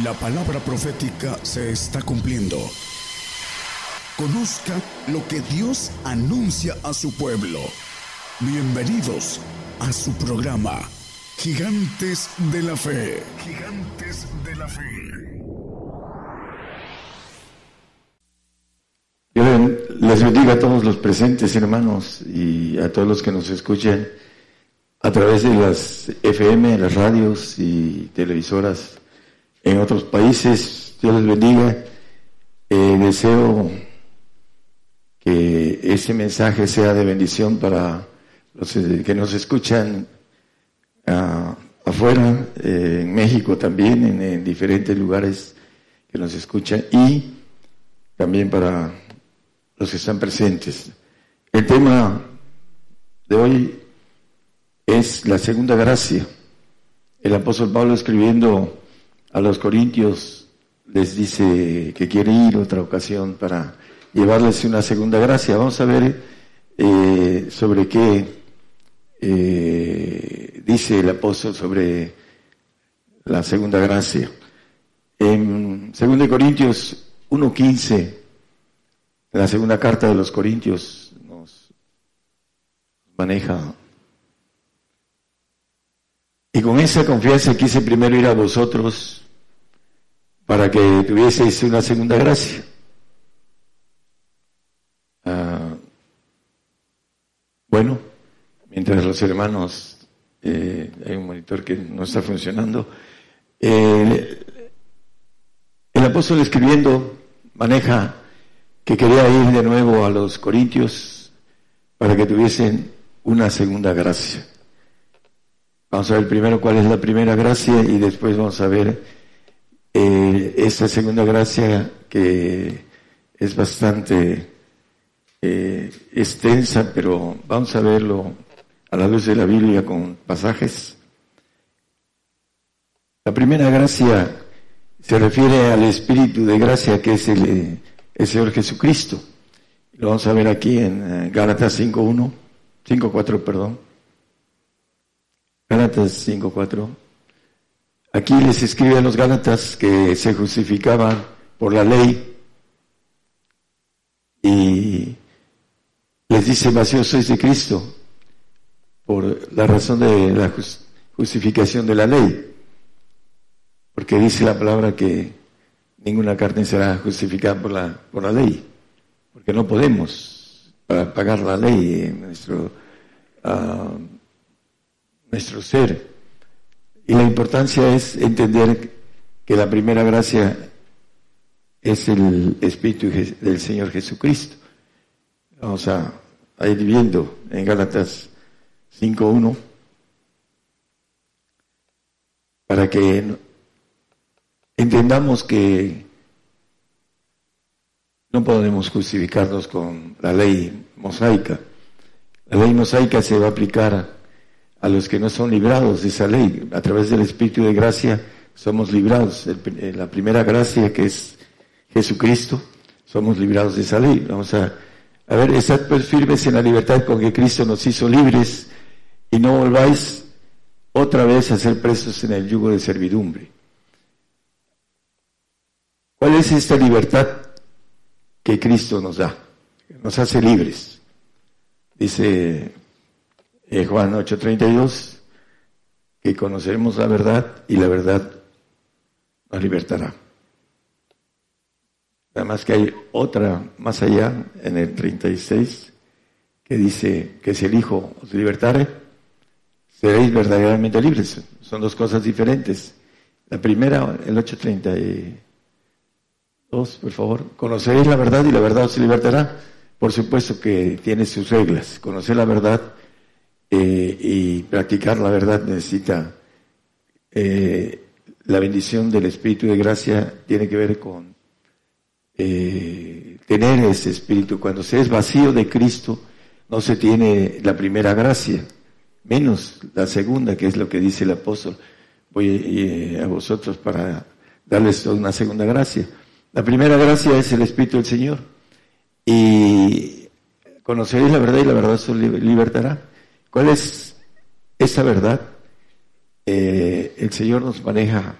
La palabra profética se está cumpliendo. Conozca lo que Dios anuncia a su pueblo. Bienvenidos a su programa, Gigantes de la Fe. Gigantes de la Fe. Les bendiga a todos los presentes, hermanos, y a todos los que nos escuchen a través de las FM, las radios y televisoras en otros países. Dios les bendiga. Eh, deseo que ese mensaje sea de bendición para los que nos escuchan ah, afuera, eh, en México también, en, diferentes lugares que nos escuchan y también para los que están presentes. El tema de hoy es la segunda gracia. El apóstol Pablo escribiendo a los corintios les dice que quiere ir otra ocasión para llevarles una segunda gracia. Vamos a ver eh, sobre qué eh, dice el apóstol sobre la segunda gracia. En 2 Corintios 1.15, la segunda carta de los Corintios nos maneja. Y con esa confianza quise primero ir a vosotros para que tuvieseis una segunda gracia. Ah, bueno, mientras los hermanos, eh, hay un monitor que no está funcionando, el apóstol escribiendo maneja que quería ir de nuevo a los corintios para que tuviesen una segunda gracia. Vamos a ver primero cuál es la primera gracia y después vamos a ver eh, esta segunda gracia que es bastante eh, extensa, pero vamos a verlo a la luz de la Biblia con pasajes. La primera gracia se refiere al Espíritu de gracia que es el, el Señor Jesucristo. Lo vamos a ver aquí en eh, Gálatas 5.1, 5.4, perdón. Gálatas 5.4. Aquí les escribe a los Gálatas que se justificaban por la ley y les dice, vacío sois de Cristo por la razón de la justificación de la ley. Porque dice la palabra que ninguna carne será justificada por la, por la ley. Porque no podemos pagar la ley en nuestro, uh, nuestro ser. Y la importancia es entender que la primera gracia es el Espíritu del Señor Jesucristo. Vamos a, ir viendo en Gálatas 5.1 para que entendamos que no podemos justificarnos con la ley mosaica. La ley mosaica se va a aplicar a los que no son librados de esa ley. A través del Espíritu de gracia somos librados. la primera gracia que es Jesucristo, somos librados de esa ley. Vamos a, a ver, estad pues firmes en la libertad con que Cristo nos hizo libres y no volváis otra vez a ser presos en el yugo de servidumbre. ¿Cuál es esta libertad que Cristo nos da? Nos hace libres. Dice eh, Juan 8:32, que conoceremos la verdad y la verdad nos libertará. Además que hay otra más allá, en el 36, que dice que si el Hijo os libertare, seréis verdaderamente libres. Son dos cosas diferentes. La primera, el 8.32, por favor. Conoceréis la verdad y la verdad os libertará. Por supuesto que tiene sus reglas. Conocer la verdad eh, y practicar la verdad necesita eh, la bendición del Espíritu de gracia tiene que ver con eh, tener ese espíritu. Cuando se es vacío de Cristo, no se tiene la primera gracia, menos la segunda, que es lo que dice el apóstol. Voy a vosotros para darles una segunda gracia. La primera gracia es el Espíritu del Señor. Y conoceréis la verdad y la verdad os libertará. ¿Cuál es esa verdad? Eh, el Señor nos maneja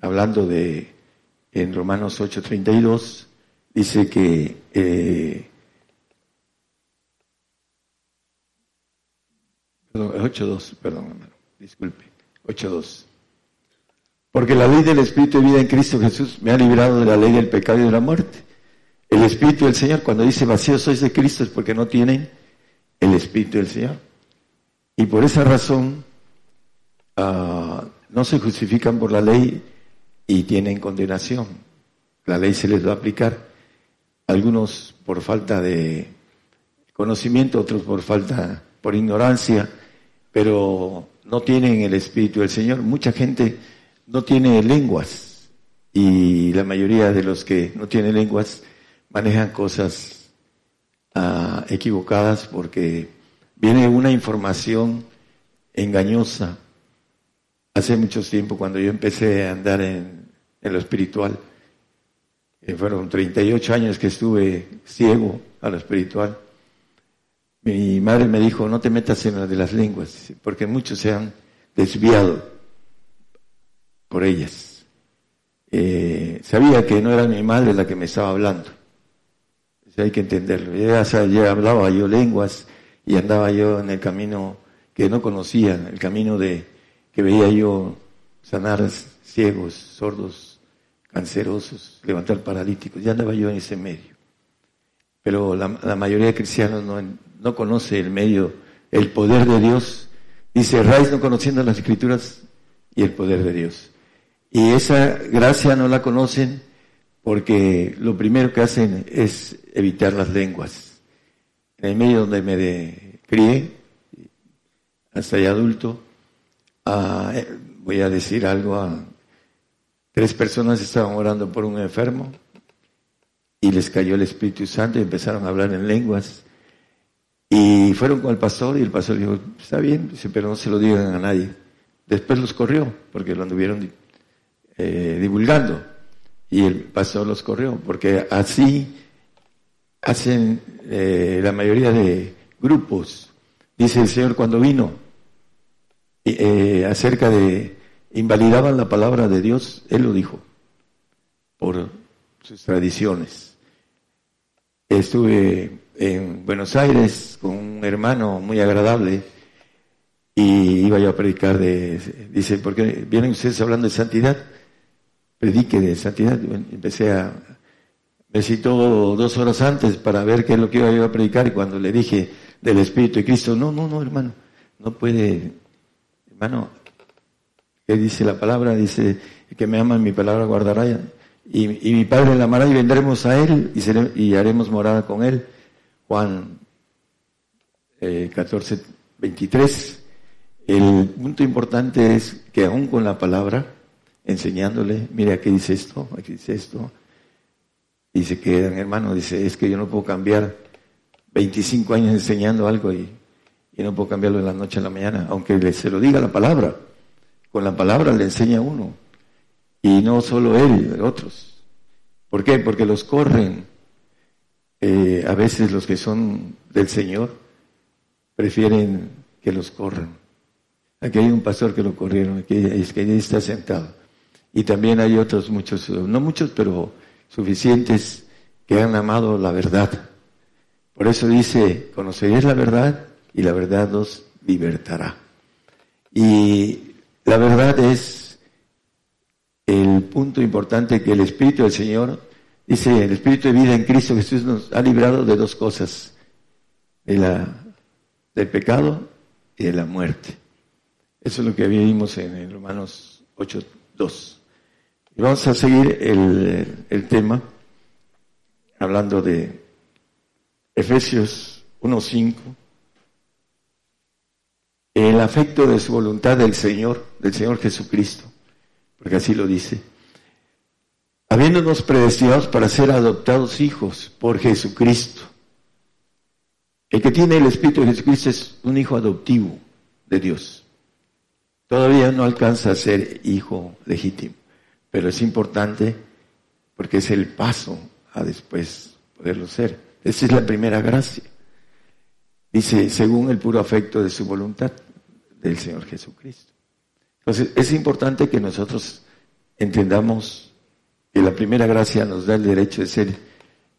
hablando de, en Romanos 8:32, dice que eh, 8.2, perdón, hermano, disculpe, 8.2. Porque la ley del Espíritu de vida en Cristo Jesús me ha librado de la ley del pecado y de la muerte. El Espíritu del Señor, cuando dice vacío sois de Cristo, es porque no tienen el Espíritu del Señor. Y por esa razón uh, no se justifican por la ley y tienen condenación. La ley se les va a aplicar. Algunos por falta de conocimiento, otros por falta, por ignorancia, pero no tienen el Espíritu del Señor. Mucha gente no tiene lenguas y la mayoría de los que no tienen lenguas manejan cosas uh, equivocadas porque viene una información engañosa. Hace mucho tiempo, cuando yo empecé a andar en, en lo espiritual, eh, fueron 38 años que estuve ciego a lo espiritual. Mi madre me dijo, no te metas en la de las lenguas, porque muchos se han desviado por ellas. Eh, sabía que no era mi madre la que me estaba hablando. hay que entenderlo. Ya, ya hablaba yo lenguas y andaba yo en el camino que no conocía, el camino de que veía yo sanar ciegos, sordos, cancerosos, levantar paralíticos. Ya andaba yo en ese medio. Pero la, mayoría de cristianos no, no conoce el medio, el poder de Dios. Dice, Raiz no conociendo las escrituras y el poder de Dios. Y esa gracia no la conocen porque lo primero que hacen es evitar las lenguas. En el medio donde me crié, hasta ya adulto, ah, eh, voy a decir algo a tres personas estaban orando por un enfermo y les cayó el Espíritu Santo y empezaron a hablar en lenguas. Y fueron con el pastor y el pastor dijo, está bien, pero no se lo digan a nadie. Después los corrió porque lo anduvieron eh, divulgando. Y el pastor los corrió, porque así hacen eh, la mayoría de grupos. Dice el Señor cuando vino eh, acerca de invalidaban la palabra de Dios, Él lo dijo, por sus tradiciones. Estuve en Buenos Aires con un hermano muy agradable y iba yo a predicar de, dice, ¿por qué vienen ustedes hablando de santidad? predique de santidad. Empecé a, me citó dos horas antes para ver qué es lo que iba yo a predicar y cuando le dije del Espíritu de Cristo, no, no, no, hermano, no puede, hermano, ¿qué dice la palabra? Dice, que me ama mi palabra guardará y, mi Padre la amará y vendremos a Él y, y haremos morada con Él. Juan eh, 14, 23. El punto importante es que aún con la palabra, enseñándole, mire, aquí dice esto, aquí dice esto. Y se quedan, hermano, dice, es que yo no puedo cambiar 25 años enseñando algo y, no puedo cambiarlo de la noche a la mañana, aunque se lo diga la palabra. Con la palabra le enseña uno. Y no solo él, otros. ¿Por qué? Porque los corren. Eh, a veces los que son del Señor prefieren que los corran. Aquí hay un pastor que lo corrieron, aquí, es que ahí está sentado. Y también hay otros muchos, no muchos, pero suficientes que han amado la verdad. Por eso dice, conoceréis la verdad y la verdad os libertará. Y la verdad es el punto importante que el Espíritu del Señor, dice, el Espíritu de vida en Cristo Jesús nos ha librado de dos cosas, del pecado y de la muerte. Eso es lo que vimos en Romanos 8, 2. Y vamos a seguir el, tema hablando de Efesios 1.5. El afecto de su voluntad del Señor, del Señor Jesucristo, porque así lo dice. Habiéndonos predestinados para ser adoptados hijos por Jesucristo. El que tiene el Espíritu de Jesucristo es un hijo adoptivo de Dios. Todavía no alcanza a ser hijo legítimo pero es importante porque es el paso a después poderlo ser. Esa es la primera gracia. Dice, según el puro afecto de su voluntad del Señor Jesucristo. Entonces, es importante que nosotros entendamos que la primera gracia nos da el derecho de ser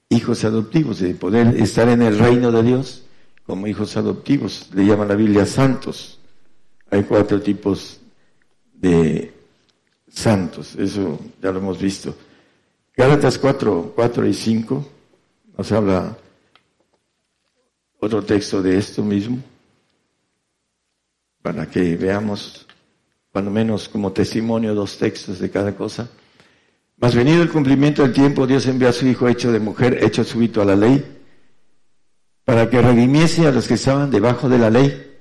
hijos adoptivos, de poder estar en el reino de Dios como hijos adoptivos. Le llaman la Biblia santos. Hay cuatro tipos de santos, eso ya lo hemos visto. Gálatas 4, 4 y 5 nos habla otro texto de esto mismo, para que veamos, cuando menos como testimonio, dos textos de cada cosa. Mas venido el cumplimiento del tiempo, Dios envió a su Hijo hecho de mujer, hecho súbito a la ley, para que redimiese a los que estaban debajo de la ley,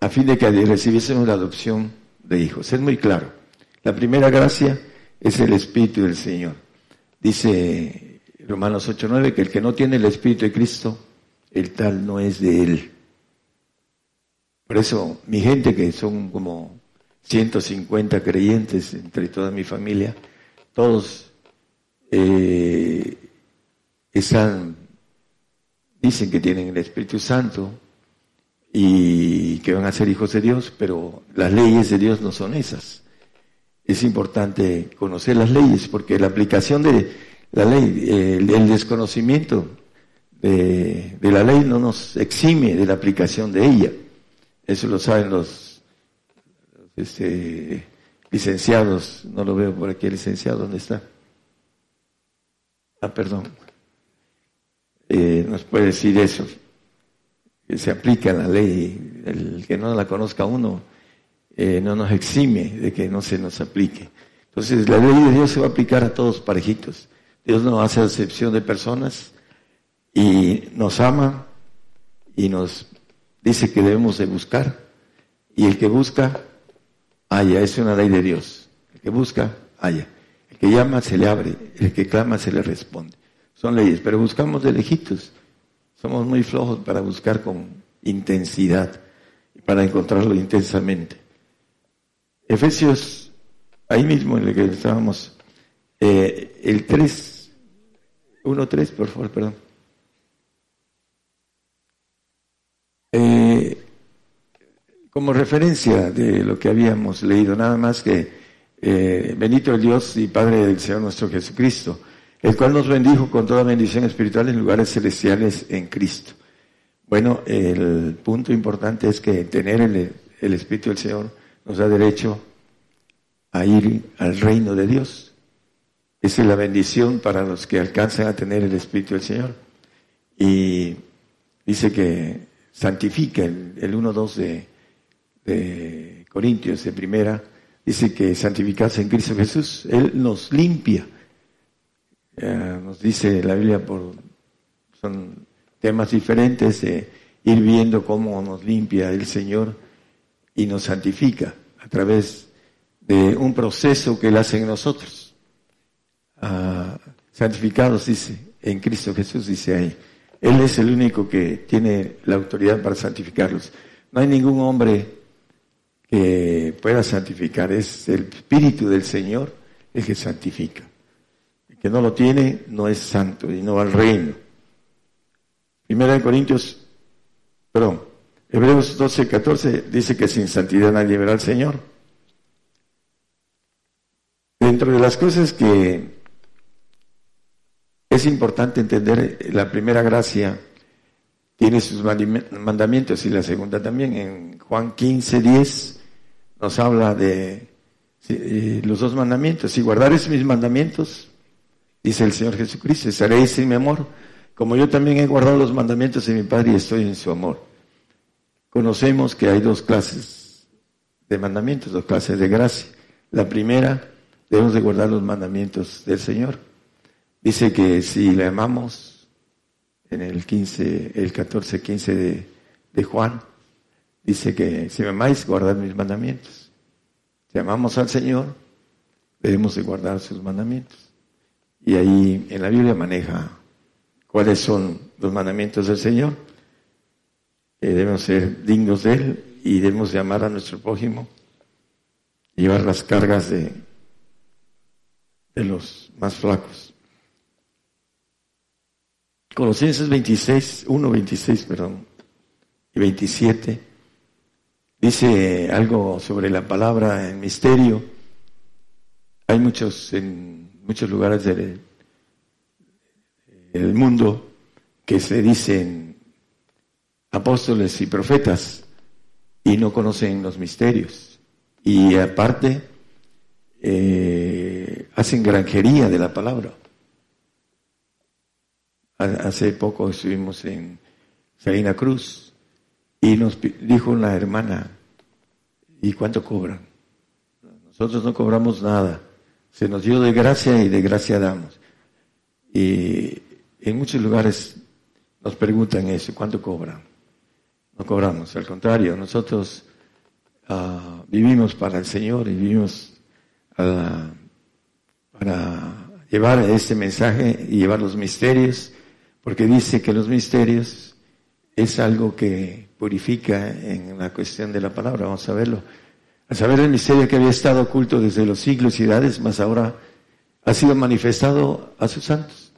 a fin de que recibiésemos la adopción de hijos. Es muy claro. La primera gracia es el Espíritu del Señor. Dice Romanos 8:9 que el que no tiene el Espíritu de Cristo, el tal no es de él. Por eso mi gente, que son como 150 creyentes entre toda mi familia, todos eh, dicen que tienen el Espíritu Santo y que van a ser hijos de Dios, pero las leyes de Dios no son esas. Es importante conocer las leyes porque la aplicación de la ley, el, desconocimiento de, la ley no nos exime de la aplicación de ella. Eso lo saben los este, licenciados, no lo veo por aquí, licenciado, ¿dónde está? Ah, perdón. Eh, nos puede decir eso, que se aplica la ley, el que no la conozca uno eh, no nos exime de que no se nos aplique. Entonces la ley de Dios se va a aplicar a todos parejitos. Dios no hace excepción de personas y nos ama y nos dice que debemos de buscar y el que busca haya, es una ley de Dios. El que busca, haya. El que llama, se le abre. El que clama, se le responde. Son leyes, pero buscamos de lejitos. Somos muy flojos para buscar con intensidad y para encontrarlo intensamente. Efesios, ahí mismo en el que estábamos, eh, el 3, 1-3, por favor, perdón. Eh, como referencia de lo que habíamos leído, nada más que eh, bendito el Dios y Padre del Señor nuestro Jesucristo, el cual nos bendijo con toda bendición espiritual en lugares celestiales en Cristo. Bueno, el punto importante es que tener el, el Espíritu del Señor nos da derecho a ir al reino de Dios. Esa es la bendición para los que alcanzan a tener el Espíritu del Señor. Y dice que santifica el, el 1.2 de de Corintios, de primera, dice que santificarse en Cristo Jesús, Él nos limpia. nos dice la Biblia por son temas diferentes de ir viendo cómo nos limpia el Señor y nos santifica a través de un proceso que Él hace en nosotros. Ah, santificados, dice, en Cristo Jesús, dice ahí. Él es el único que tiene la autoridad para santificarlos. No hay ningún hombre que pueda santificar. Es el Espíritu del Señor el que santifica. El que no lo tiene no es santo y no va al reino. Primera de Corintios, perdón, Hebreos 12, 14 dice que sin santidad nadie verá al Señor. Dentro de las cosas que es importante entender, la primera gracia tiene sus mandamientos y la segunda también. En Juan 15, 10 nos habla de los dos mandamientos. Si guardares mis mandamientos, dice el Señor Jesucristo, estaréis en mi amor, como yo también he guardado los mandamientos de mi Padre y estoy en su amor. Conocemos que hay dos clases de mandamientos, dos clases de gracia. La primera, debemos de guardar los mandamientos del Señor. Dice que si le amamos, en el 15, el 14, 15 de, de Juan, dice que si me amáis, guardad mis mandamientos. Si amamos al Señor, debemos de guardar sus mandamientos. Y ahí en la Biblia maneja cuáles son los mandamientos del Señor. Que debemos ser dignos de Él y debemos de amar a nuestro prójimo, llevar las cargas de, de los más flacos. Colosenses 26, 1, 26, perdón, y 27, dice algo sobre la palabra en misterio, hay muchos en muchos lugares del mundo que se dicen apóstoles y profetas y no conocen los misterios. Y aparte, eh, hacen granjería de la palabra. Hace poco estuvimos en Salina Cruz y nos dijo una hermana, ¿y cuánto cobran? Nosotros no cobramos nada. Se nos dio de gracia y de gracia damos. Y en muchos lugares nos preguntan eso, ¿cuánto cobran? No cobramos, al contrario, nosotros ah, vivimos para el Señor y vivimos para llevar este mensaje y llevar los misterios, porque dice que los misterios es algo que purifica en la cuestión de la palabra, vamos a verlo. A saber el misterio que había estado oculto desde los siglos y edades, más ahora ha sido manifestado a sus santos.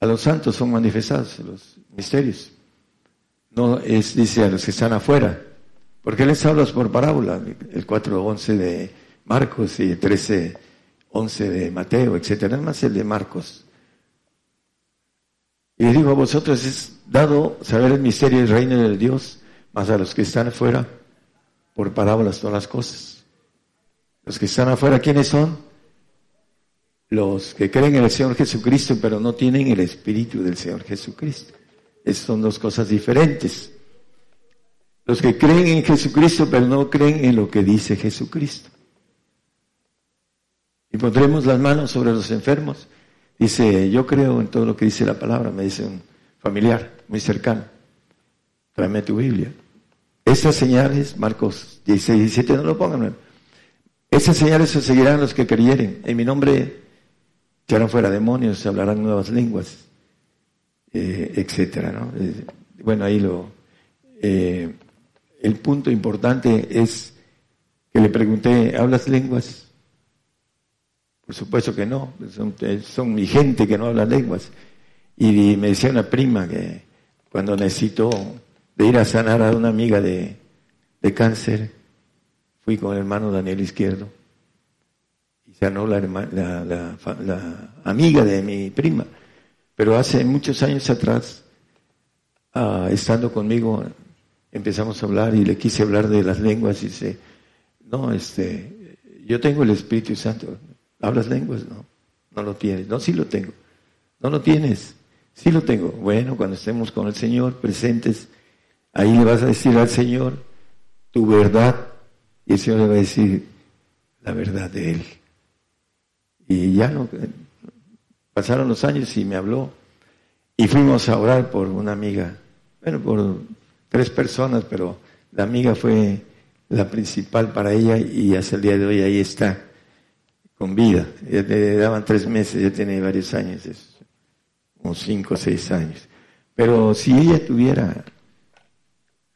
A los santos son manifestados los misterios. No es, dice, a los que están afuera. Porque les hablas por parábola, el 4.11 de Marcos y el 13.11 de Mateo, etcétera, nada más el de Marcos. Y digo a vosotros es dado saber el misterio del reino de Dios, más a los que están afuera, por parábolas todas las cosas. Los que están afuera, ¿quiénes son? los que creen en el Señor Jesucristo, pero no tienen el Espíritu del Señor Jesucristo. Son dos cosas diferentes. Los que creen en Jesucristo, pero no creen en lo que dice Jesucristo. Y pondremos las manos sobre los enfermos. Dice, yo creo en todo lo que dice la palabra, me dice un familiar muy cercano. Tráeme tu Biblia. Esas señales, Marcos 16, 17, no lo pongan. Esas señales se seguirán los que creyeren. En mi nombre echarán fuera demonios, se hablarán nuevas lenguas, eh, etcétera, ¿no? Eh, bueno, ahí lo. Eh, el punto importante es que le pregunté, ¿hablas lenguas? Por supuesto que no, son, mi gente que no habla lenguas. Y me decía una prima que cuando necesitó de ir a sanar a una amiga de, de cáncer, fui con el hermano Daniel Izquierdo sanó la, la, la, amiga de mi prima. Pero hace muchos años atrás, ah, estando conmigo, empezamos a hablar y le quise hablar de las lenguas y dice, no, este, yo tengo el Espíritu Santo. ¿Hablas lenguas? No, no lo tienes. No, sí lo tengo. No lo tienes. Sí lo tengo. Bueno, cuando estemos con el Señor presentes, ahí le vas a decir al Señor tu verdad y el Señor le va a decir la verdad de Él. Y ya no, pasaron los años y me habló. Y fuimos a orar por una amiga, bueno, por tres personas, pero la amiga fue la principal para ella y hasta el día de hoy ahí está, con vida. Le daban tres meses, ya tiene varios años, como cinco o seis años. Pero si ella tuviera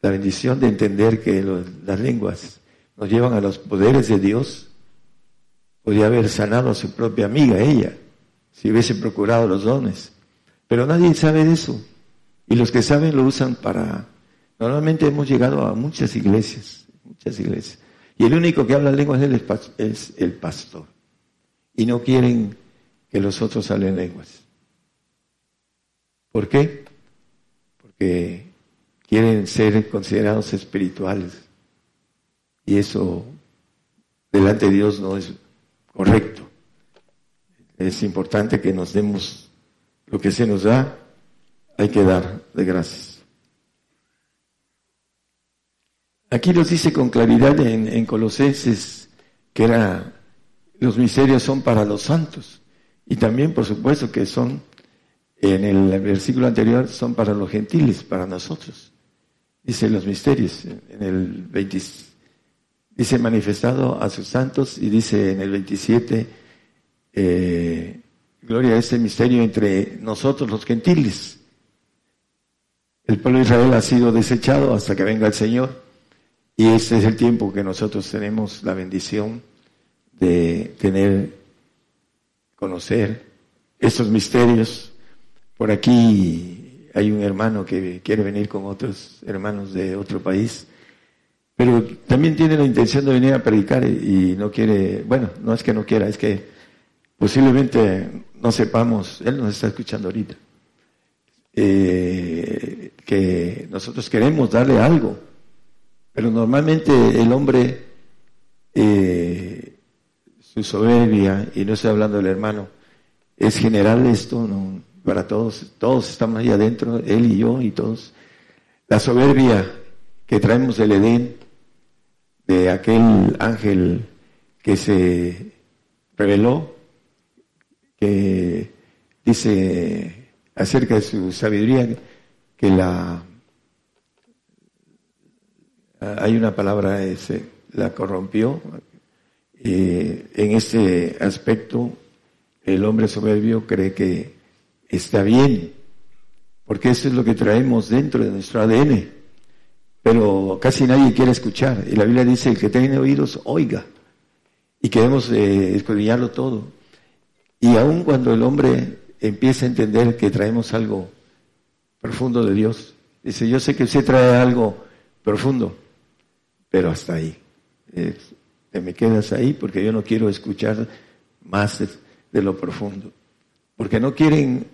la bendición de entender que las lenguas nos llevan a los poderes de Dios, Podría haber sanado a su propia amiga, ella, si hubiese procurado los dones. Pero nadie sabe de eso. Y los que saben lo usan para... Normalmente hemos llegado a muchas iglesias, muchas iglesias. Y el único que habla lenguas es el pastor. Y no quieren que los otros hablen lenguas. ¿Por qué? Porque quieren ser considerados espirituales. Y eso delante de Dios no es correcto. Es importante que nos demos lo que se nos da, hay que dar de gracias. Aquí nos dice con claridad en, en Colosenses que era, los misterios son para los santos y también por supuesto que son, en el versículo anterior, son para los gentiles, para nosotros. Dice los misterios en el 26 dice manifestado a sus santos y dice en el 27, eh, gloria a este misterio entre nosotros los gentiles. El pueblo de Israel ha sido desechado hasta que venga el Señor y este es el tiempo que nosotros tenemos la bendición de tener, conocer estos misterios. Por aquí hay un hermano que quiere venir con otros hermanos de otro país pero también tiene la intención de venir a predicar y, no quiere, bueno, no es que no quiera, es que posiblemente no sepamos, él nos está escuchando ahorita, eh, que nosotros queremos darle algo, pero normalmente el hombre, eh, su soberbia, y no estoy hablando del hermano, es general esto, para todos, todos estamos ahí adentro, él y yo y todos. La soberbia que traemos del Edén, de aquel ángel que se reveló, dice acerca de su sabiduría que la hay una palabra ese, la corrompió en ese aspecto el hombre soberbio cree que está bien, porque eso es lo que traemos dentro de nuestro ADN. Pero casi nadie quiere escuchar. Y la Biblia dice, el que tiene oídos, oiga. Y queremos eh, escudriñarlo todo. Y aun cuando el hombre empieza a entender que traemos algo profundo de Dios, dice, yo sé que usted trae algo profundo, pero hasta ahí. te me quedas ahí porque yo no quiero escuchar más de lo profundo. Porque no quieren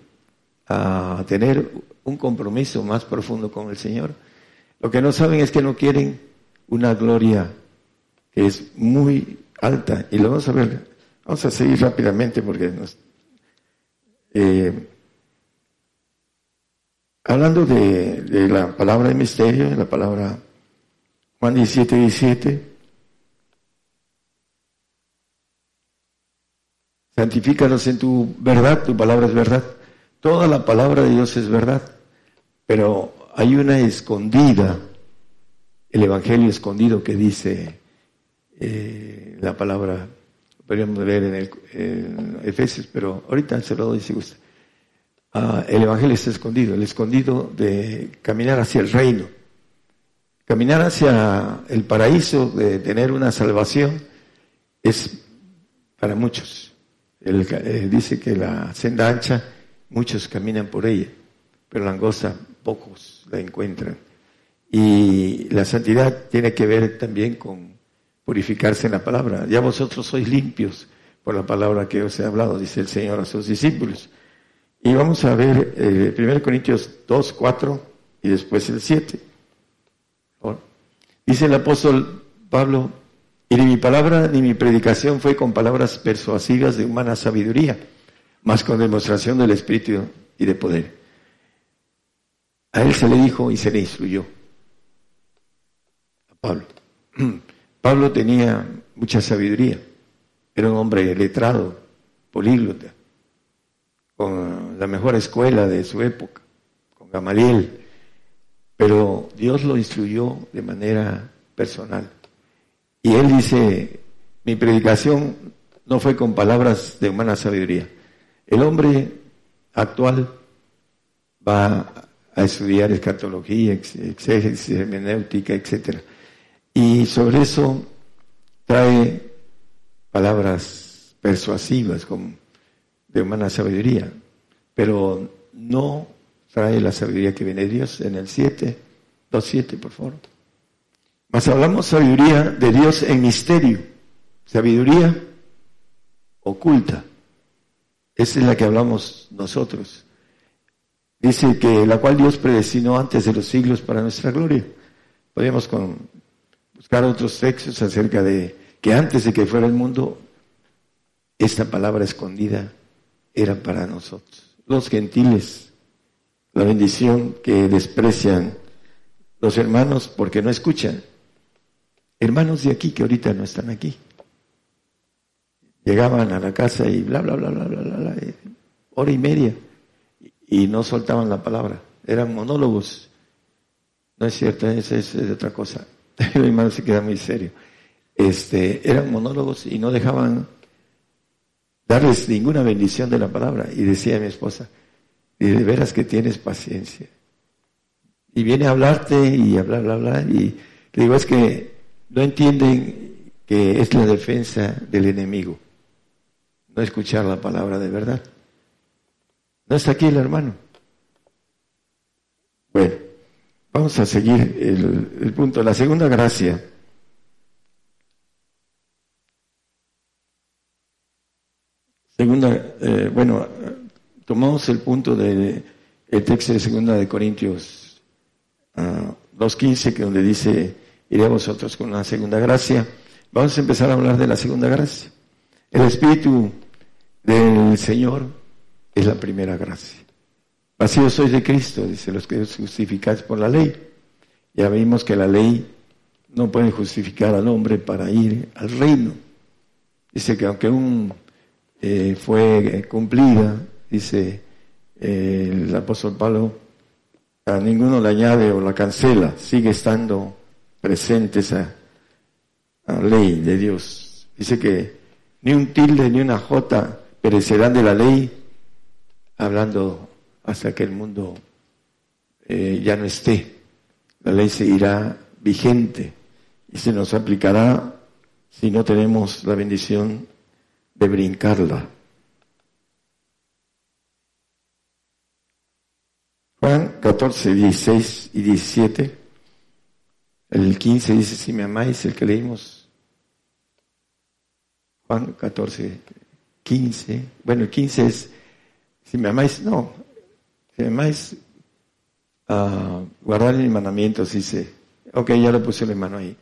a tener un compromiso más profundo con el Señor. Lo que no saben es que no quieren una gloria que es muy alta. Y lo vamos a ver. Vamos a seguir rápidamente porque nos, eh, hablando de, la palabra de misterio, la palabra Juan 17, 17. Santifícanos en tu verdad, tu palabra es verdad. Toda la palabra de Dios es verdad, pero hay una escondida, el Evangelio escondido que dice eh, la palabra, podríamos leer en, el, Efesios, pero ahorita se lo doy si gusta. Ah, el Evangelio está escondido, el escondido de caminar hacia el reino, caminar hacia el paraíso, de tener una salvación, es para muchos. Eh, dice que la senda ancha Muchos caminan por ella, pero la angosta pocos la encuentran. Y la santidad tiene que ver también con purificarse en la palabra. Ya vosotros sois limpios por la palabra que os he hablado, dice el Señor a sus discípulos. Y vamos a ver eh, 1 Corintios 2, 4 y después el 7. Dice el apóstol Pablo, y ni mi palabra ni mi predicación fue con palabras persuasivas de humana sabiduría más con demostración del Espíritu y de poder. A él se le dijo y se le instruyó. A Pablo. Pablo tenía mucha sabiduría. Era un hombre letrado, políglota, con la mejor escuela de su época, con Gamaliel. Pero Dios lo instruyó de manera personal. Y él dice, mi predicación no fue con palabras de humana sabiduría, el hombre actual va a estudiar escatología, exégesis, hermenéutica, etc. Y sobre eso trae palabras persuasivas como de humana sabiduría, pero no trae la sabiduría que viene de Dios en el 7, 2.7, por favor. Mas hablamos sabiduría de Dios en misterio, sabiduría oculta. Esa es la que hablamos nosotros. Dice que la cual Dios predestinó antes de los siglos para nuestra gloria. Podríamos buscar otros textos acerca de que antes de que fuera el mundo, esta palabra escondida era para nosotros. Los gentiles, la bendición que desprecian los hermanos porque no escuchan. Hermanos de aquí que ahorita no están aquí llegaban a la casa y bla, bla, bla, bla, bla, bla, hora y media, y no soltaban la palabra, eran monólogos. No es cierto, esa es, otra cosa. El hermano se queda muy serio. Este, eran monólogos y no dejaban darles ninguna bendición de la palabra. Y decía mi esposa, y de veras que tienes paciencia. Y viene a hablarte y a bla, bla, bla. Y le digo, es que no entienden que es la defensa del enemigo no escuchar la palabra de verdad. ¿No está aquí el hermano? Bueno, Vamos a seguir el, el punto. La segunda gracia. Segunda, eh, bueno, tomamos el punto del el texto de segunda de Corintios 2.15, ah, que donde dice, iré a vosotros con la segunda gracia. Vamos a empezar a hablar de la segunda gracia. El Espíritu del Señor es la primera gracia. Vacío sois de Cristo, dice los que justificáis por la ley. Ya vimos que la ley no puede justificar al hombre para ir al reino. Dice que aunque un eh, fue cumplida, dice eh, el apóstol Pablo, a ninguno le añade o la cancela, sigue estando presente esa ley de Dios. Dice que ni un tilde ni una jota perecerán de la ley, hablando hasta que el mundo eh, ya no esté. La ley seguirá vigente y se nos aplicará si no tenemos la bendición de brincarla. Juan 14, 16 y 17. El 15 dice, si me amáis, el que leímos. Juan 14, 15. Bueno, el 15 es, si me amáis, no, amáis, uh, guardar mis mandamientos, dice. Ok, ya lo puse la mano ahí.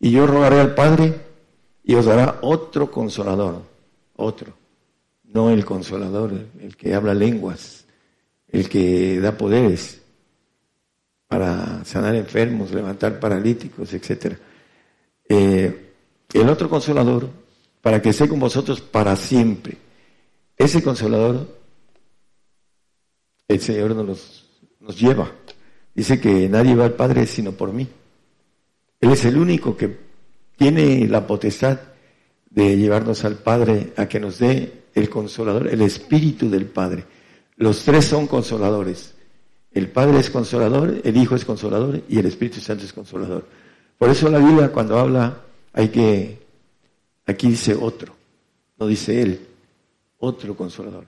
Y yo rogaré al Padre y os dará otro consolador, otro, no el consolador, el que habla lenguas, el que da poderes para sanar enfermos, levantar paralíticos, etc. Eh, el otro consolador, para que esté con vosotros para siempre. Ese consolador, el Señor nos, nos lleva. Dice que nadie va al Padre sino por mí. Él es el único que tiene la potestad de llevarnos al Padre a que nos dé el consolador, el Espíritu del Padre. Los tres son consoladores. El Padre es consolador, el Hijo es consolador y el Espíritu Santo es consolador. Por eso la Biblia cuando habla hay que, aquí dice otro, no dice él, otro consolador.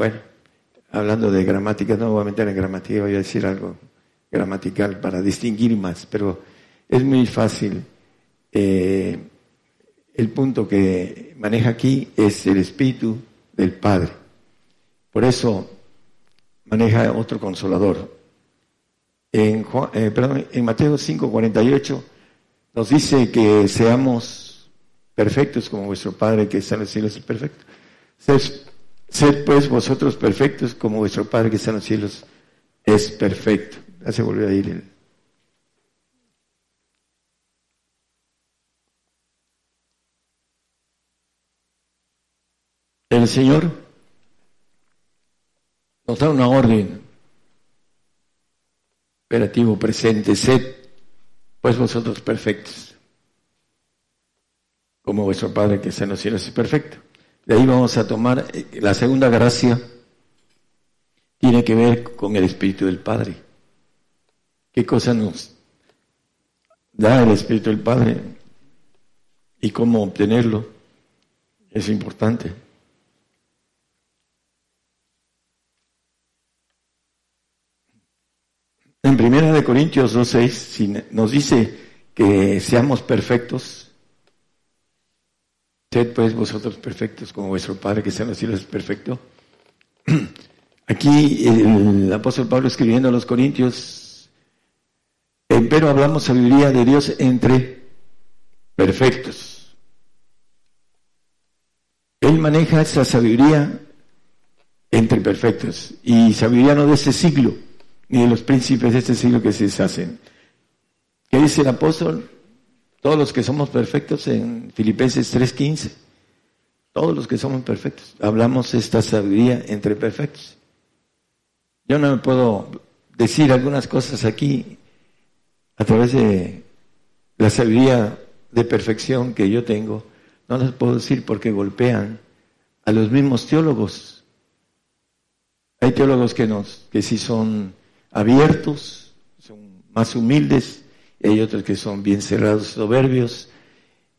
Bueno, hablando de gramática, no voy a meter en gramática, voy a decir algo gramatical para distinguir más, pero es muy fácil. Eh, el punto que maneja aquí es el Espíritu del Padre. Por eso maneja otro consolador. En, eh, perdón, en Mateo 5:48 nos dice que seamos perfectos como vuestro Padre que está en los cielos es perfecto. Sed, pues vosotros perfectos como vuestro Padre que está en los cielos es perfecto. Ya se volvió a ir el, el Señor nos da una orden, operativo presente, sed pues vosotros perfectos, como vuestro Padre que está en los cielos es perfecto. De ahí vamos a tomar eh, la segunda gracia, tiene que ver con el Espíritu del Padre. ¿Qué cosa nos da el Espíritu del Padre? Y cómo obtenerlo es importante. En Primera de Corintios 2.6 nos dice que seamos perfectos. Sed pues vosotros perfectos como vuestro Padre que está en los cielos es perfecto. Aquí el apóstol Pablo escribiendo a los Corintios, pero hablamos sabiduría de Dios entre perfectos. Él maneja esa sabiduría entre perfectos y sabiduría no de ese siglo ni de los príncipes de este siglo que se deshacen. ¿Qué dice el apóstol? Todos los que somos perfectos en Filipenses 3:15, todos los que somos perfectos, hablamos esta sabiduría entre perfectos. Yo no me puedo decir algunas cosas aquí a través de la sabiduría de perfección que yo tengo, no las puedo decir porque golpean a los mismos teólogos. Hay teólogos que nos, que sí son abiertos, son más humildes, y hay otros que son bien cerrados, soberbios,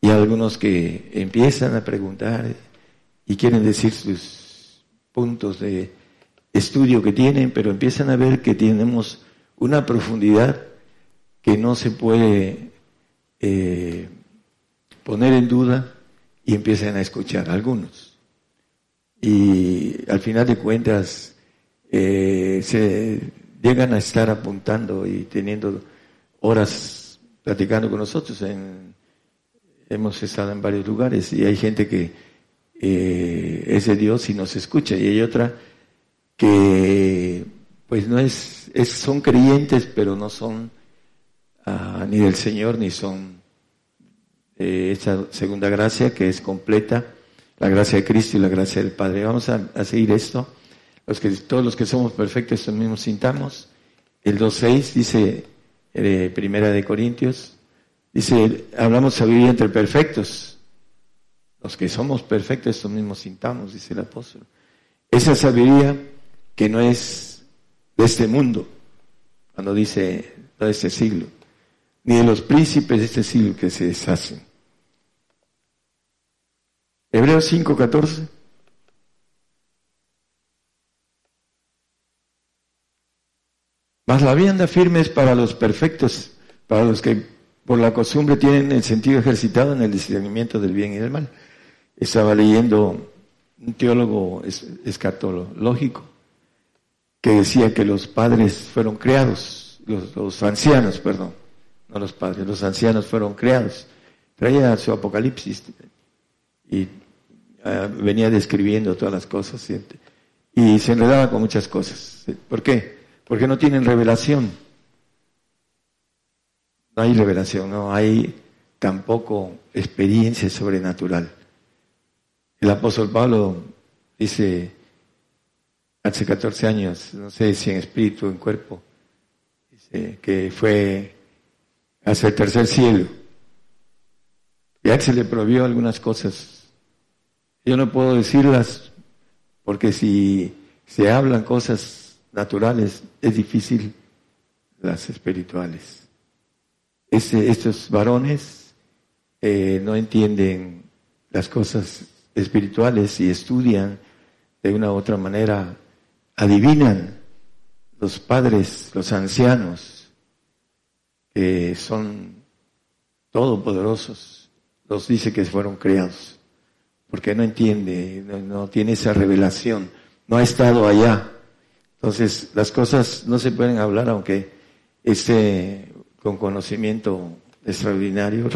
y algunos que empiezan a preguntar y quieren decir sus puntos de estudio que tienen, pero empiezan a ver que tenemos una profundidad que no se puede eh, poner en duda y empiezan a escuchar algunos. Y al final de cuentas eh, se llegan a estar apuntando y teniendo horas platicando con nosotros. En, hemos estado en varios lugares y hay gente que eh, es de Dios y nos escucha y hay otra que pues no es, son creyentes pero no son ah, ni del Señor ni son eh, esa segunda gracia que es completa, la gracia de Cristo y la gracia del Padre. Vamos a, seguir esto. Los que, todos los que somos perfectos, estos mismos sintamos. El 2.6 dice, eh, Primera de Corintios, dice, hablamos sabiduría entre perfectos. Los que somos perfectos, estos mismos sintamos, dice el apóstol. Esa sabiduría que no es de este mundo, cuando dice de este siglo, ni de los príncipes de este siglo que se deshacen. Hebreos 5:14. Mas la vianda firme es para los perfectos, para los que por la costumbre tienen el sentido ejercitado en el discernimiento del bien y del mal. Estaba leyendo un teólogo escatológico que decía que los padres fueron creados, los, ancianos, perdón, no los padres, los ancianos fueron creados. Traía su apocalipsis y ah, venía describiendo todas las cosas y se enredaba con muchas cosas. ¿Por qué? Porque no tienen revelación. No hay revelación, no hay tampoco experiencia sobrenatural. El apóstol Pablo dice, hace 14 años, no sé si en espíritu o en cuerpo, dice que fue hacia el tercer cielo. Y se le prohibió algunas cosas. Yo no puedo decirlas porque si se hablan cosas naturales, es difícil las espirituales. estos varones eh, no entienden las cosas espirituales y estudian de una u otra manera adivinan los padres, los ancianos, que son todopoderosos, los dice que fueron creados, porque no entiende, no, tiene esa revelación, no ha estado allá. Entonces, las cosas no se pueden hablar aunque esté con conocimiento extraordinario,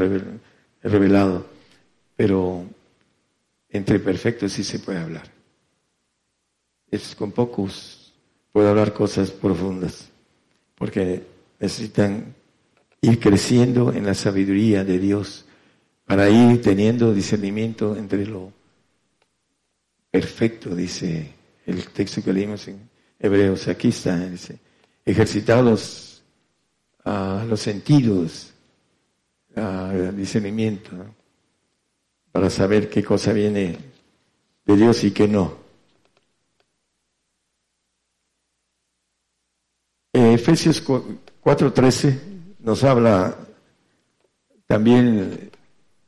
revelado, pero entre perfectos sí se puede hablar. Es con pocos puedo hablar cosas profundas, porque necesitan ir creciendo en la sabiduría de Dios para ir teniendo discernimiento entre lo perfecto, dice el texto que leímos en Hebreos. Aquí está, dice, ejercitados a los sentidos, al discernimiento, para saber qué cosa viene de Dios y qué no. Efesios 4:13 nos habla también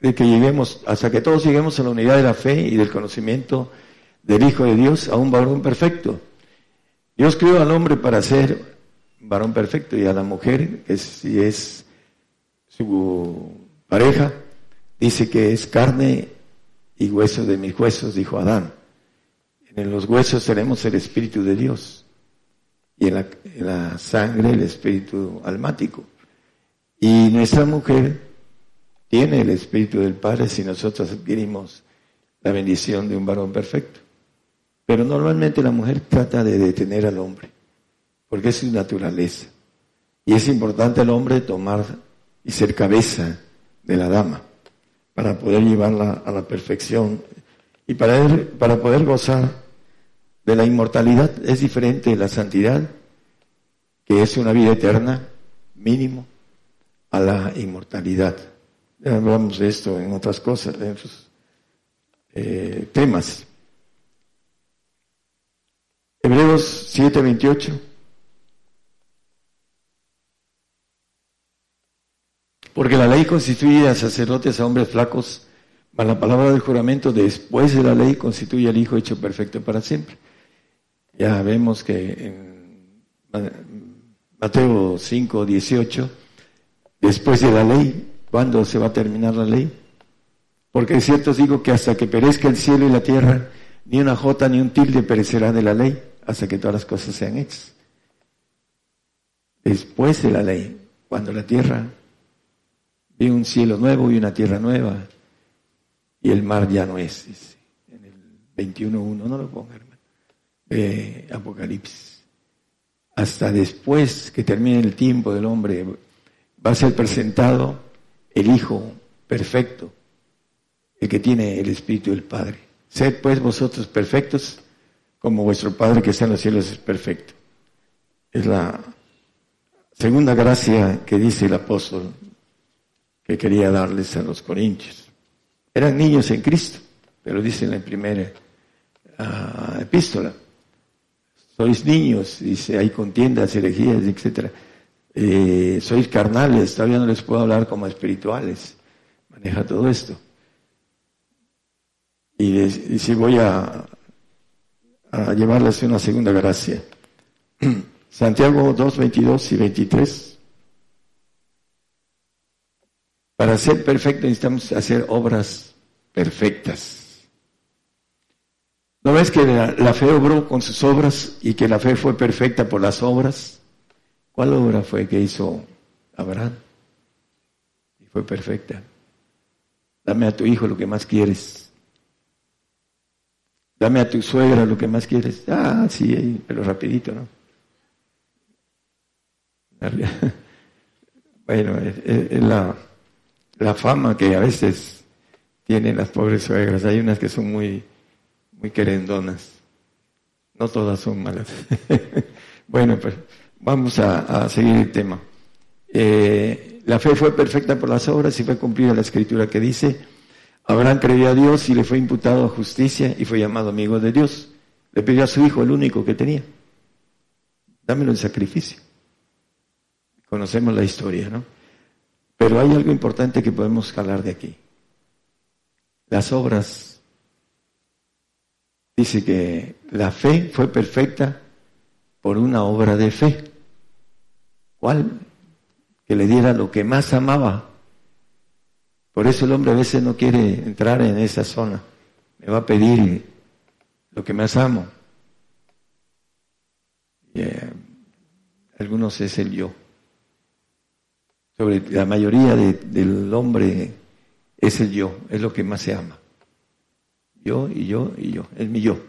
de que lleguemos, hasta que todos lleguemos a la unidad de la fe y del conocimiento del Hijo de Dios, a un varón perfecto. Dios creó al hombre para ser varón perfecto y a la mujer, que si es su pareja, dice que es carne y hueso de mis huesos, dijo Adán. En los huesos tenemos el Espíritu de Dios y en la, sangre el espíritu almático. Y nuestra mujer tiene el espíritu del Padre si nosotros adquirimos la bendición de un varón perfecto. Pero normalmente la mujer trata de detener al hombre, porque es su naturaleza. Y es importante al hombre tomar y ser cabeza de la dama para poder llevarla a la perfección y para, para poder gozar de la inmortalidad es diferente la santidad, que es una vida eterna, mínimo, a la inmortalidad. Ya hablamos de esto en otras cosas, en otros eh, temas. Hebreos 7:28. Porque la ley constituye a sacerdotes a hombres flacos, mas la palabra del juramento después de la ley constituye al Hijo hecho perfecto para siempre. Ya vemos que en Mateo 5, 18, después de la ley, ¿cuándo se va a terminar la ley? Porque es cierto os digo que hasta que perezca el cielo y la tierra, ni una jota ni un tilde perecerá de la ley, hasta que todas las cosas sean hechas. Después de la ley, cuando la tierra vi un cielo nuevo y una tierra nueva, y el mar ya no es, en el 21.1, no lo ponga, hermano, Apocalipsis. Hasta después que termine el tiempo del hombre, va a ser presentado el Hijo perfecto, el que tiene el Espíritu del Padre. Sed pues vosotros perfectos, como vuestro Padre que está en los cielos es perfecto. Es la segunda gracia que dice el apóstol que quería darles a los corintios. Eran niños en Cristo, pero dice en la primera ah, epístola, sois niños, dice, hay contiendas, herejías, etc. Eh, sois carnales, todavía no les puedo hablar como espirituales. Maneja todo esto. Y, si voy a, a llevarles una segunda gracia. Santiago 2, 22 y 23. Para ser perfecto necesitamos hacer obras perfectas. ¿No ves que la, la, fe obró con sus obras y que la fe fue perfecta por las obras? ¿Cuál obra fue que hizo Abraham? Y fue perfecta. Dame a tu hijo lo que más quieres. Dame a tu suegra lo que más quieres. Ah, sí, pero rapidito, ¿no? Bueno, es, la, fama que a veces tienen las pobres suegras. Hay unas que son muy, muy querendonas. No todas son malas. bueno, pues vamos a, seguir el tema. Eh, la fe fue perfecta por las obras y fue cumplida la escritura que dice, Abraham creyó a Dios y le fue imputado a justicia y fue llamado amigo de Dios. Le pidió a su hijo, el único que tenía, dámelo en sacrificio. Conocemos la historia, ¿no? Pero hay algo importante que podemos jalar de aquí. Las obras. Dice que la fe fue perfecta por una obra de fe. ¿Cuál? Que le diera lo que más amaba por eso el hombre a veces no quiere entrar en esa zona. Me va a pedir lo que más amo. Eh, algunos es el yo. Sobre la mayoría del hombre es el yo, es lo que más se ama. Yo y yo y yo, es mi yo.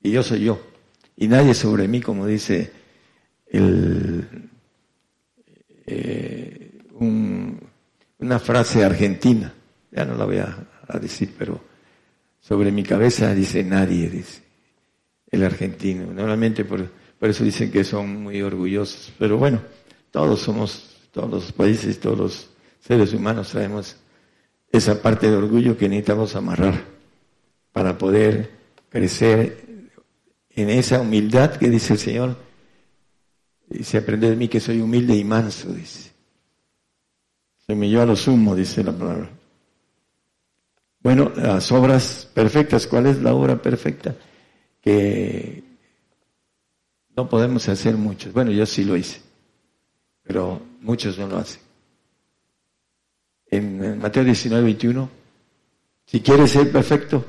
Y yo soy yo. Y nadie sobre mí, como dice el, eh, un una frase argentina, ya no la voy a, decir, pero sobre mi cabeza dice nadie, dice el argentino. Normalmente por, por eso dicen que son muy orgullosos, pero bueno, todos somos, todos los países, todos los seres humanos traemos esa parte de orgullo que necesitamos amarrar para poder crecer en esa humildad que dice el Señor. Dice, aprende de mí que soy humilde y manso, dice. Se humilló a lo sumo, dice la palabra. Bueno, las obras perfectas, ¿cuál es la obra perfecta? Que no podemos hacer muchos. Bueno, yo sí lo hice, pero muchos no lo hacen. En Mateo 19, 21, si quieres ser perfecto,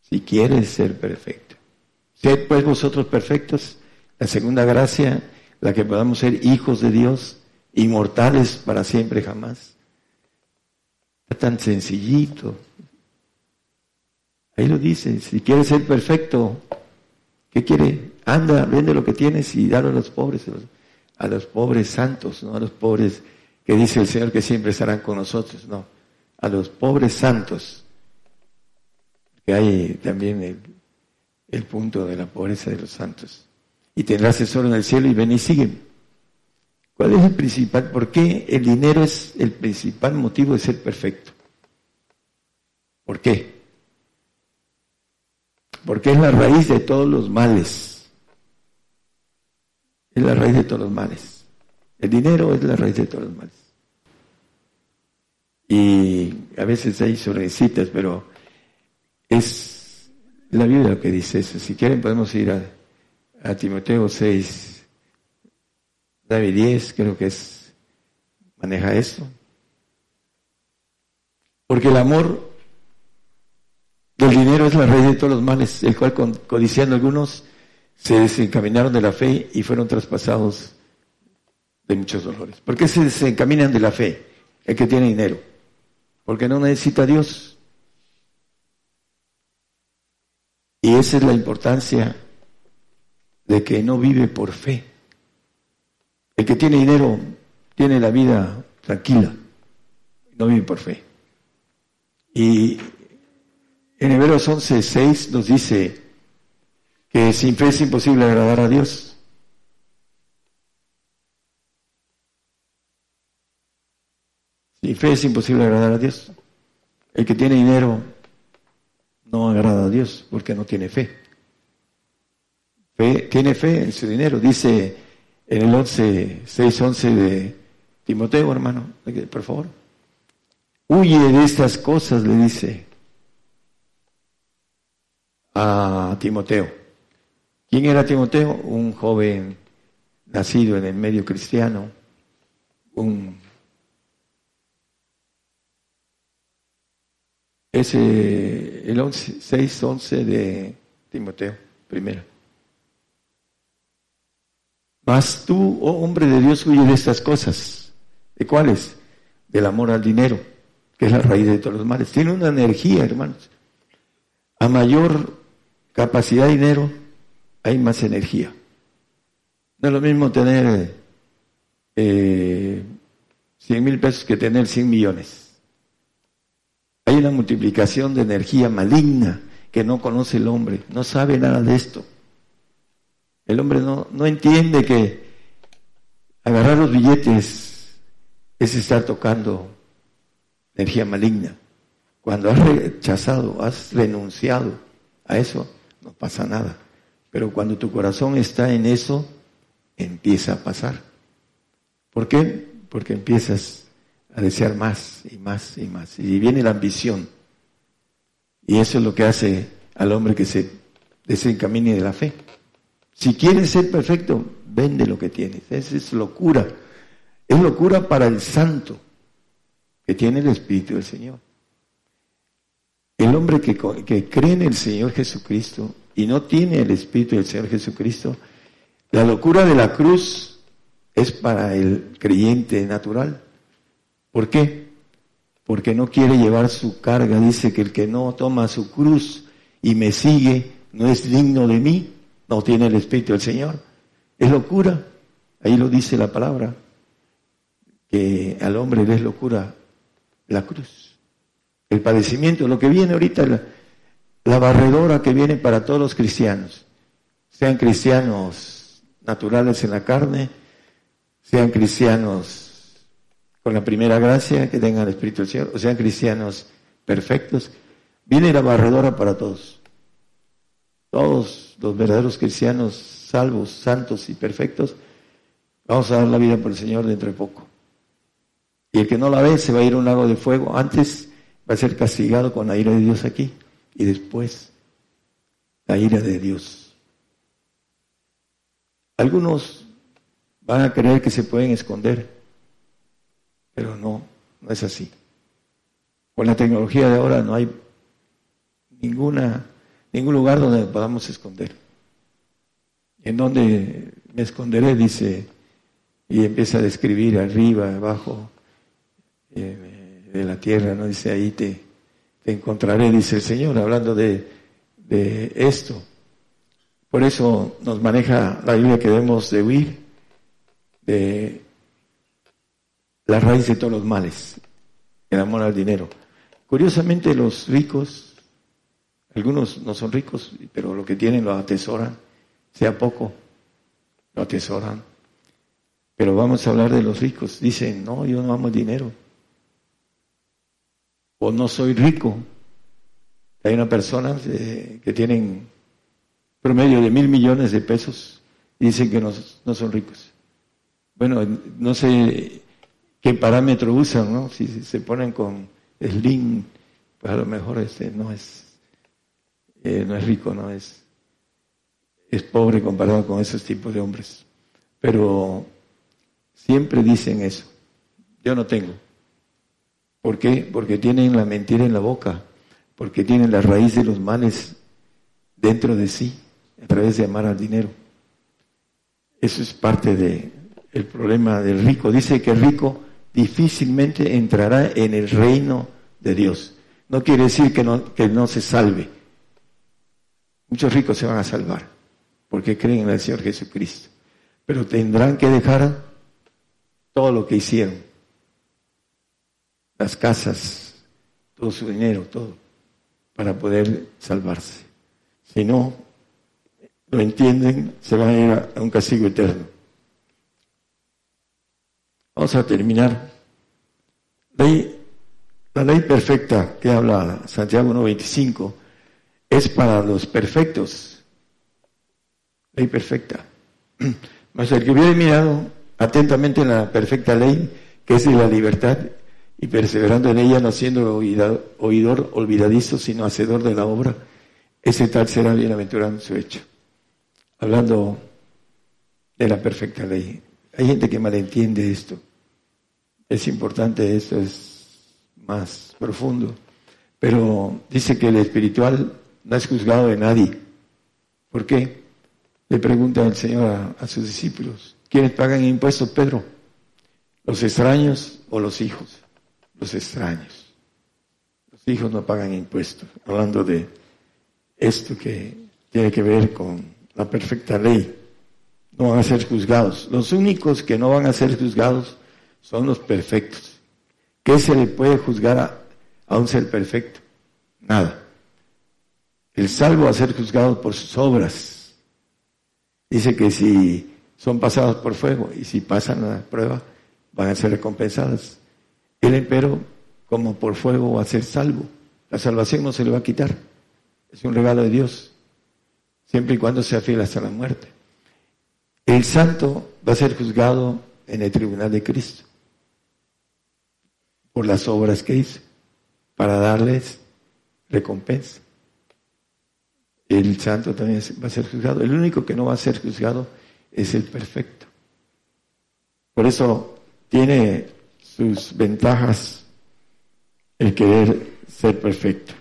si quieres ser perfecto, sed pues vosotros perfectos, la segunda gracia, la que podamos ser hijos de Dios, inmortales para siempre jamás. Está tan sencillito. Ahí lo dice, si quieres ser perfecto, ¿qué quiere? Anda, vende lo que tienes y dalo a los pobres, a los, pobres santos, no a los pobres que dice el Señor que siempre estarán con nosotros, no, a los pobres santos, que hay también el, punto de la pobreza de los santos. Y tendrás tesoro en el cielo y ven y siguen. ¿Cuál es el principal? ¿Por qué el dinero es el principal motivo de ser perfecto? ¿Por qué? Porque es la raíz de todos los males. Es la raíz de todos los males. El dinero es la raíz de todos los males. Y a veces hay sobrecitas, pero es la Biblia lo que dice eso. Si quieren podemos ir a, a Timoteo 6, 9 y 10, creo que es, maneja esto. Porque el amor del dinero es la raíz de todos los males, el cual codiciando algunos se desencaminaron de la fe y fueron traspasados de muchos dolores. ¿Por qué se desencaminan de la fe? El que tiene dinero. Porque no necesita Dios. Y esa es la importancia de que no vive por fe. El que tiene dinero tiene la vida tranquila, no vive por fe. Y en Hebreos 11, 6 nos dice que sin fe es imposible agradar a Dios. Sin fe es imposible agradar a Dios. El que tiene dinero no agrada a Dios porque no tiene fe. fe tiene fe en su dinero. Dice en el 11, 6, 11 de Timoteo, hermano, por favor. Huye de estas cosas, le dice a Timoteo. ¿Quién era Timoteo? Un joven nacido en el medio cristiano, un ese el 11, 6, 11 de Timoteo, primero. Mas tú, oh hombre de Dios, huye de estas cosas. ¿De cuáles? Del amor al dinero, que es la raíz de todos los males. Tiene una energía, hermanos. A mayor capacidad de dinero, hay más energía. No es lo mismo tener eh, 100 mil pesos que tener 100 millones. Hay una multiplicación de energía maligna que no conoce el hombre, no sabe nada de esto. El hombre no, no entiende que agarrar los billetes es estar tocando energía maligna. Cuando has rechazado, has renunciado a eso, no pasa nada. Pero cuando tu corazón está en eso, empieza a pasar. ¿Por qué? Porque empiezas a desear más y más y más. Y viene la ambición. Y eso es lo que hace al hombre que se desencamine de la fe. Si quieres ser perfecto, vende lo que tienes. Esa es locura. Es locura para el santo que tiene el Espíritu del Señor. El hombre que, que cree en el Señor Jesucristo y no tiene el Espíritu del Señor Jesucristo, la locura de la cruz es para el creyente natural. ¿Por qué? Porque no quiere llevar su carga. Dice que el que no toma su cruz y me sigue no es digno de mí, no tiene el Espíritu del Señor. Es locura. Ahí lo dice la palabra, que al hombre le es locura la cruz el padecimiento, lo que viene ahorita, la, barredora que viene para todos los cristianos, sean cristianos naturales en la carne, sean cristianos con la primera gracia que tengan el Espíritu del Señor, o sean cristianos perfectos, viene la barredora para todos. Todos los verdaderos cristianos, salvos, santos y perfectos, vamos a dar la vida por el Señor dentro de poco. Y el que no la ve se va a ir un lago de fuego antes va a ser castigado con la ira de Dios aquí y después la ira de Dios. Algunos van a creer que se pueden esconder, pero no, no es así. Con la tecnología de ahora no hay ninguna, ningún lugar donde podamos esconder. En donde me esconderé, dice, y empieza a describir arriba, abajo, eh, de la tierra, ¿no? Dice, ahí te, encontraré, dice el Señor, hablando de, de esto. Por eso nos maneja la Biblia que debemos de huir de la raíz de todos los males, el amor al dinero. Curiosamente los ricos, algunos no son ricos, pero lo que tienen lo atesoran, sea poco, lo atesoran. Pero vamos a hablar de los ricos. Dicen, no, yo no amo el dinero o no soy rico. Hay una persona eh, que tienen promedio de mil millones de pesos y dicen que no, son ricos. Bueno, no sé qué parámetro usan, ¿no? Si, se ponen con Slim, pues a lo mejor este no es eh, no es rico, no es, es pobre comparado con esos tipos de hombres. Pero siempre dicen eso. Yo no tengo. ¿Por qué? Porque tienen la mentira en la boca, porque tienen la raíz de los males dentro de sí, a través de amar al dinero. Eso es parte del problema del rico. Dice que el rico difícilmente entrará en el reino de Dios. No quiere decir que no, que no se salve. Muchos ricos se van a salvar porque creen en el Señor Jesucristo. Pero tendrán que dejar todo lo que hicieron. Las casas, todo su dinero, todo, para poder salvarse. Si no lo entienden, se van a ir a un castigo eterno. Vamos a terminar. la ley perfecta que habla Santiago 1.25 es para los perfectos. Ley perfecta. Mas el que hubiera mirado atentamente en la perfecta ley, que es la libertad, y perseverando en ella, no siendo oidor, olvidadizo, sino hacedor de la obra, ese tal será bienaventurado en su hecho. Hablando de la perfecta ley. Hay gente que malentiende esto. Es importante, esto es más profundo. Pero dice que el espiritual no es juzgado de nadie. ¿Por qué? Le pregunta el Señor a, sus discípulos, ¿quiénes pagan impuestos, Pedro? ¿Los extraños o los hijos? Los extraños. Los hijos no pagan impuestos. Hablando de esto que tiene que ver con la perfecta ley. No van a ser juzgados. Los únicos que no van a ser juzgados son los perfectos. ¿Qué se le puede juzgar a, a un ser perfecto? Nada. El salvo a ser juzgado por sus obras. Dice que si son pasados por fuego y si pasan la prueba, van a ser recompensadas. El empero, como por fuego, va a ser salvo. La salvación no se le va a quitar. Es un regalo de Dios, siempre y cuando sea fiel hasta la muerte. El santo va a ser juzgado en el tribunal de Cristo por las obras que hizo, para darles recompensa el santo también va a ser juzgado. El único que no va a ser juzgado es el perfecto. Por eso tiene sus ventajas el querer ser perfecto.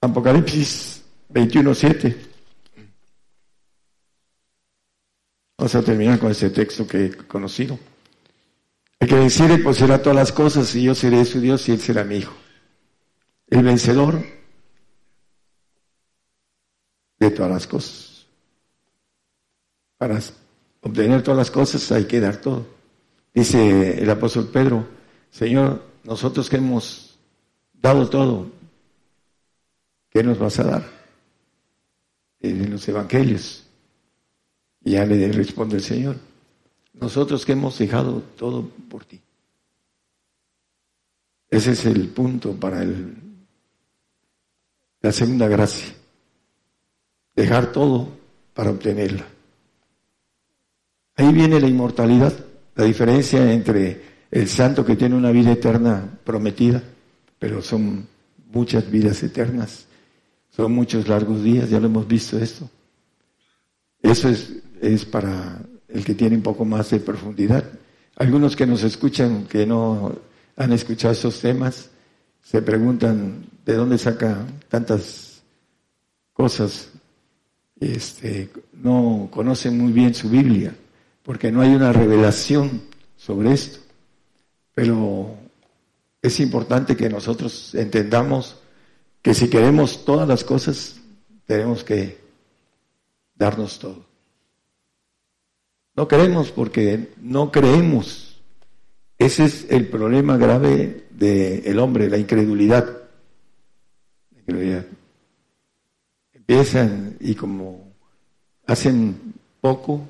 Apocalipsis 21.7. Vamos a terminar con este texto que he conocido. El que decide poseerá todas las cosas y yo seré su Dios y él será mi hijo. El vencedor de todas las cosas. Para obtener todas las cosas hay que dar todo. Dice el apóstol Pedro, Señor, nosotros que hemos dado todo, ¿qué nos vas a dar? En los evangelios. Y ya le responde el Señor, nosotros que hemos dejado todo por ti. Ese es el punto para el, la segunda gracia dejar todo para obtenerla. Ahí viene la inmortalidad, la diferencia entre el santo que tiene una vida eterna prometida, pero son muchas vidas eternas, son muchos largos días, ya lo hemos visto esto. Eso es, es para el que tiene un poco más de profundidad. Algunos que nos escuchan, que no han escuchado esos temas, se preguntan de dónde saca tantas cosas este, no conocen muy bien su Biblia, porque no hay una revelación sobre esto. Pero es importante que nosotros entendamos que si queremos todas las cosas, tenemos que darnos todo. No queremos porque no creemos. Ese es el problema grave del hombre, la incredulidad. La incredulidad empiezan y como hacen poco,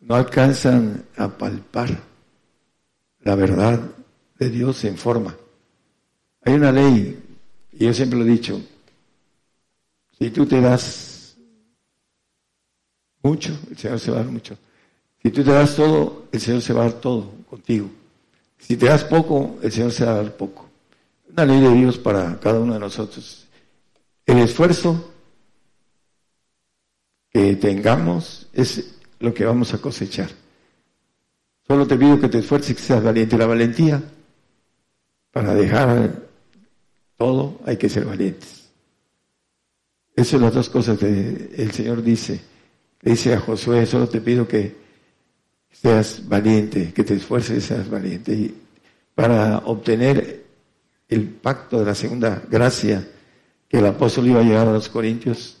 no alcanzan a palpar la verdad de Dios en forma. Hay una ley, y yo siempre lo he dicho, si tú te das mucho, el Señor se va a dar mucho. Si tú te das todo, el Señor se va a dar todo contigo. Si te das poco, el Señor se va a dar poco. Una ley de Dios para cada uno de nosotros. el esfuerzo que tengamos es lo que vamos a cosechar. Solo te pido que te esfuerces y que seas valiente. La valentía, para dejar todo, hay que ser valientes. Esas son las dos cosas que el Señor dice. Le dice a Josué, solo te pido que seas valiente, que te esfuerces y seas valiente. Y para obtener el pacto de la segunda gracia que el apóstol iba a llegar a los Corintios,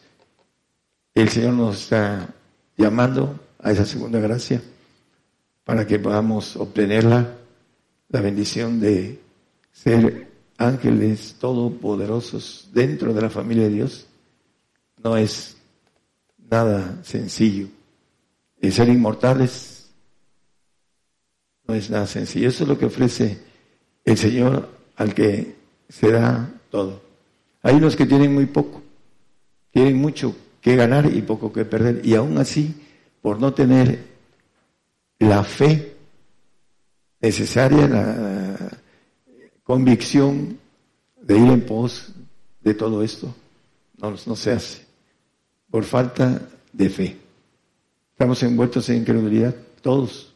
el Señor nos está llamando a esa segunda gracia para que podamos obtenerla, la bendición de ser ángeles todopoderosos dentro de la familia de Dios. No es nada sencillo. El ser inmortales no es nada sencillo. Eso es lo que ofrece el Señor al que se da todo. Hay unos que tienen muy poco, tienen mucho que ganar y poco que perder. Y aún así, por no tener la fe necesaria, la convicción de ir en pos de todo esto, no, no se hace, por falta de fe. Estamos envueltos en incredulidad, todos,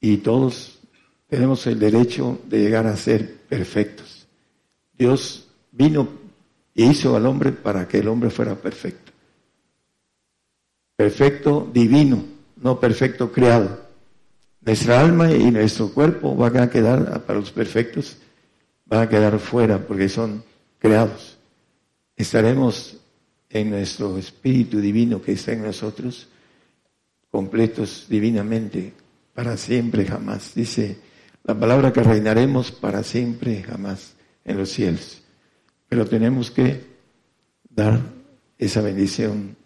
y todos tenemos el derecho de llegar a ser perfectos. Dios vino e hizo al hombre para que el hombre fuera perfecto. Perfecto divino, no perfecto creado. Nuestra alma y nuestro cuerpo van a quedar, para los perfectos, van a quedar fuera porque son creados. Estaremos en nuestro espíritu divino que está en nosotros, completos divinamente, para siempre jamás. Dice la palabra que reinaremos para siempre, jamás, en los cielos. Pero tenemos que dar esa bendición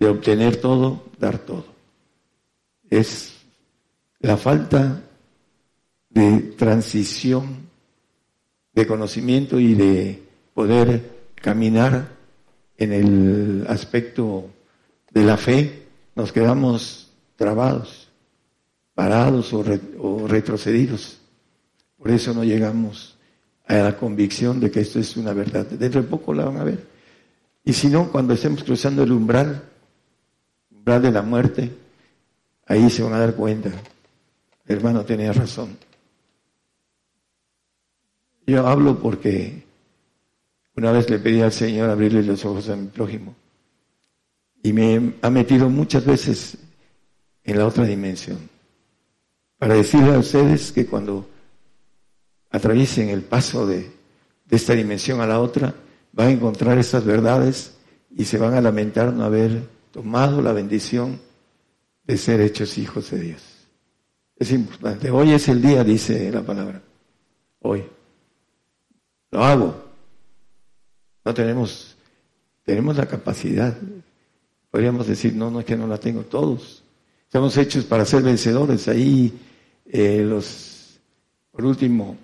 de obtener todo, dar todo. Es la falta de transición de conocimiento y de poder caminar en el aspecto de la fe, nos quedamos trabados parados o, retrocedidos. Por eso no llegamos a la convicción de que esto es una verdad. Dentro de poco la van a ver. Y si no, cuando estemos cruzando el umbral, umbral de la muerte, ahí se van a dar cuenta. El hermano tenía razón. Yo hablo porque una vez le pedí al Señor abrirle los ojos a mi prójimo y me ha metido muchas veces en la otra dimensión para decirle a ustedes que cuando atraviesen el paso de, esta dimensión a la otra, van a encontrar esas verdades y se van a lamentar no haber tomado la bendición de ser hechos hijos de Dios. Es importante. Hoy es el día, dice la palabra. Hoy. Lo hago. No tenemos, tenemos la capacidad. Podríamos decir, no, no es que no la tengo todos. Estamos hechos para ser vencedores. Ahí eh, los, por último,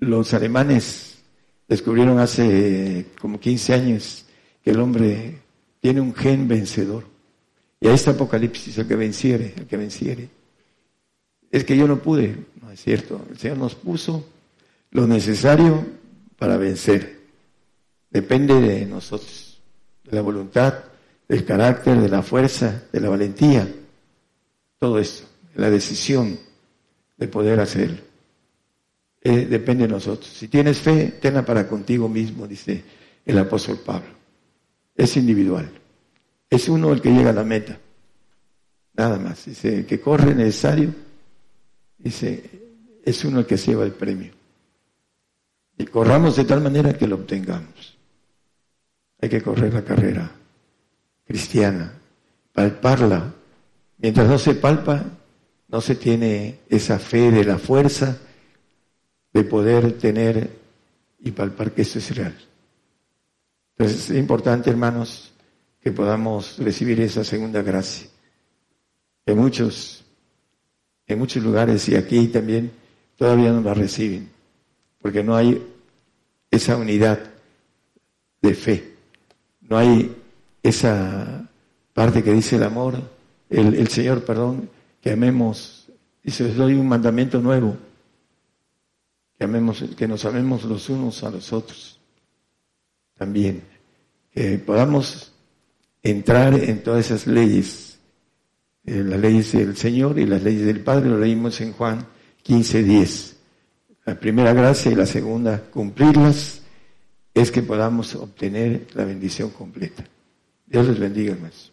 los alemanes descubrieron hace como 15 años que el hombre tiene un gen vencedor. Y a este Apocalipsis, el que venciere, el que venciere. Es que yo no pude, no es cierto. El Señor nos puso lo necesario para vencer. Depende de nosotros, de la voluntad, del carácter, de la fuerza, de la valentía. Todo esto la decisión de poder hacerlo. Eh, depende de nosotros. Si tienes fe, tenla para contigo mismo, dice el apóstol Pablo. Es individual. Es uno el que llega a la meta. Nada más. Dice, el que corre necesario, dice, es uno el que lleva el premio. Y corramos de tal manera que lo obtengamos. Hay que correr la carrera cristiana, palparla. Mientras no se palpa, no se tiene esa fe de la fuerza de poder tener y palpar que esto es real. Es importante, hermanos, que podamos recibir esa segunda gracia. En muchos, en muchos lugares y aquí también todavía no la reciben, porque no hay esa unidad de fe, no hay esa parte que dice el amor, el, el Señor, perdón, que amemos, dice, les doy un mandamiento nuevo, que amemos, que nos amemos los unos a los otros. también, que podamos entrar en todas esas leyes, eh, las leyes del Señor y las leyes del Padre, lo leímos en Juan 15, 10. La primera gracia y la segunda, cumplirlas, es que podamos obtener la bendición completa. Dios les bendiga, hermanos.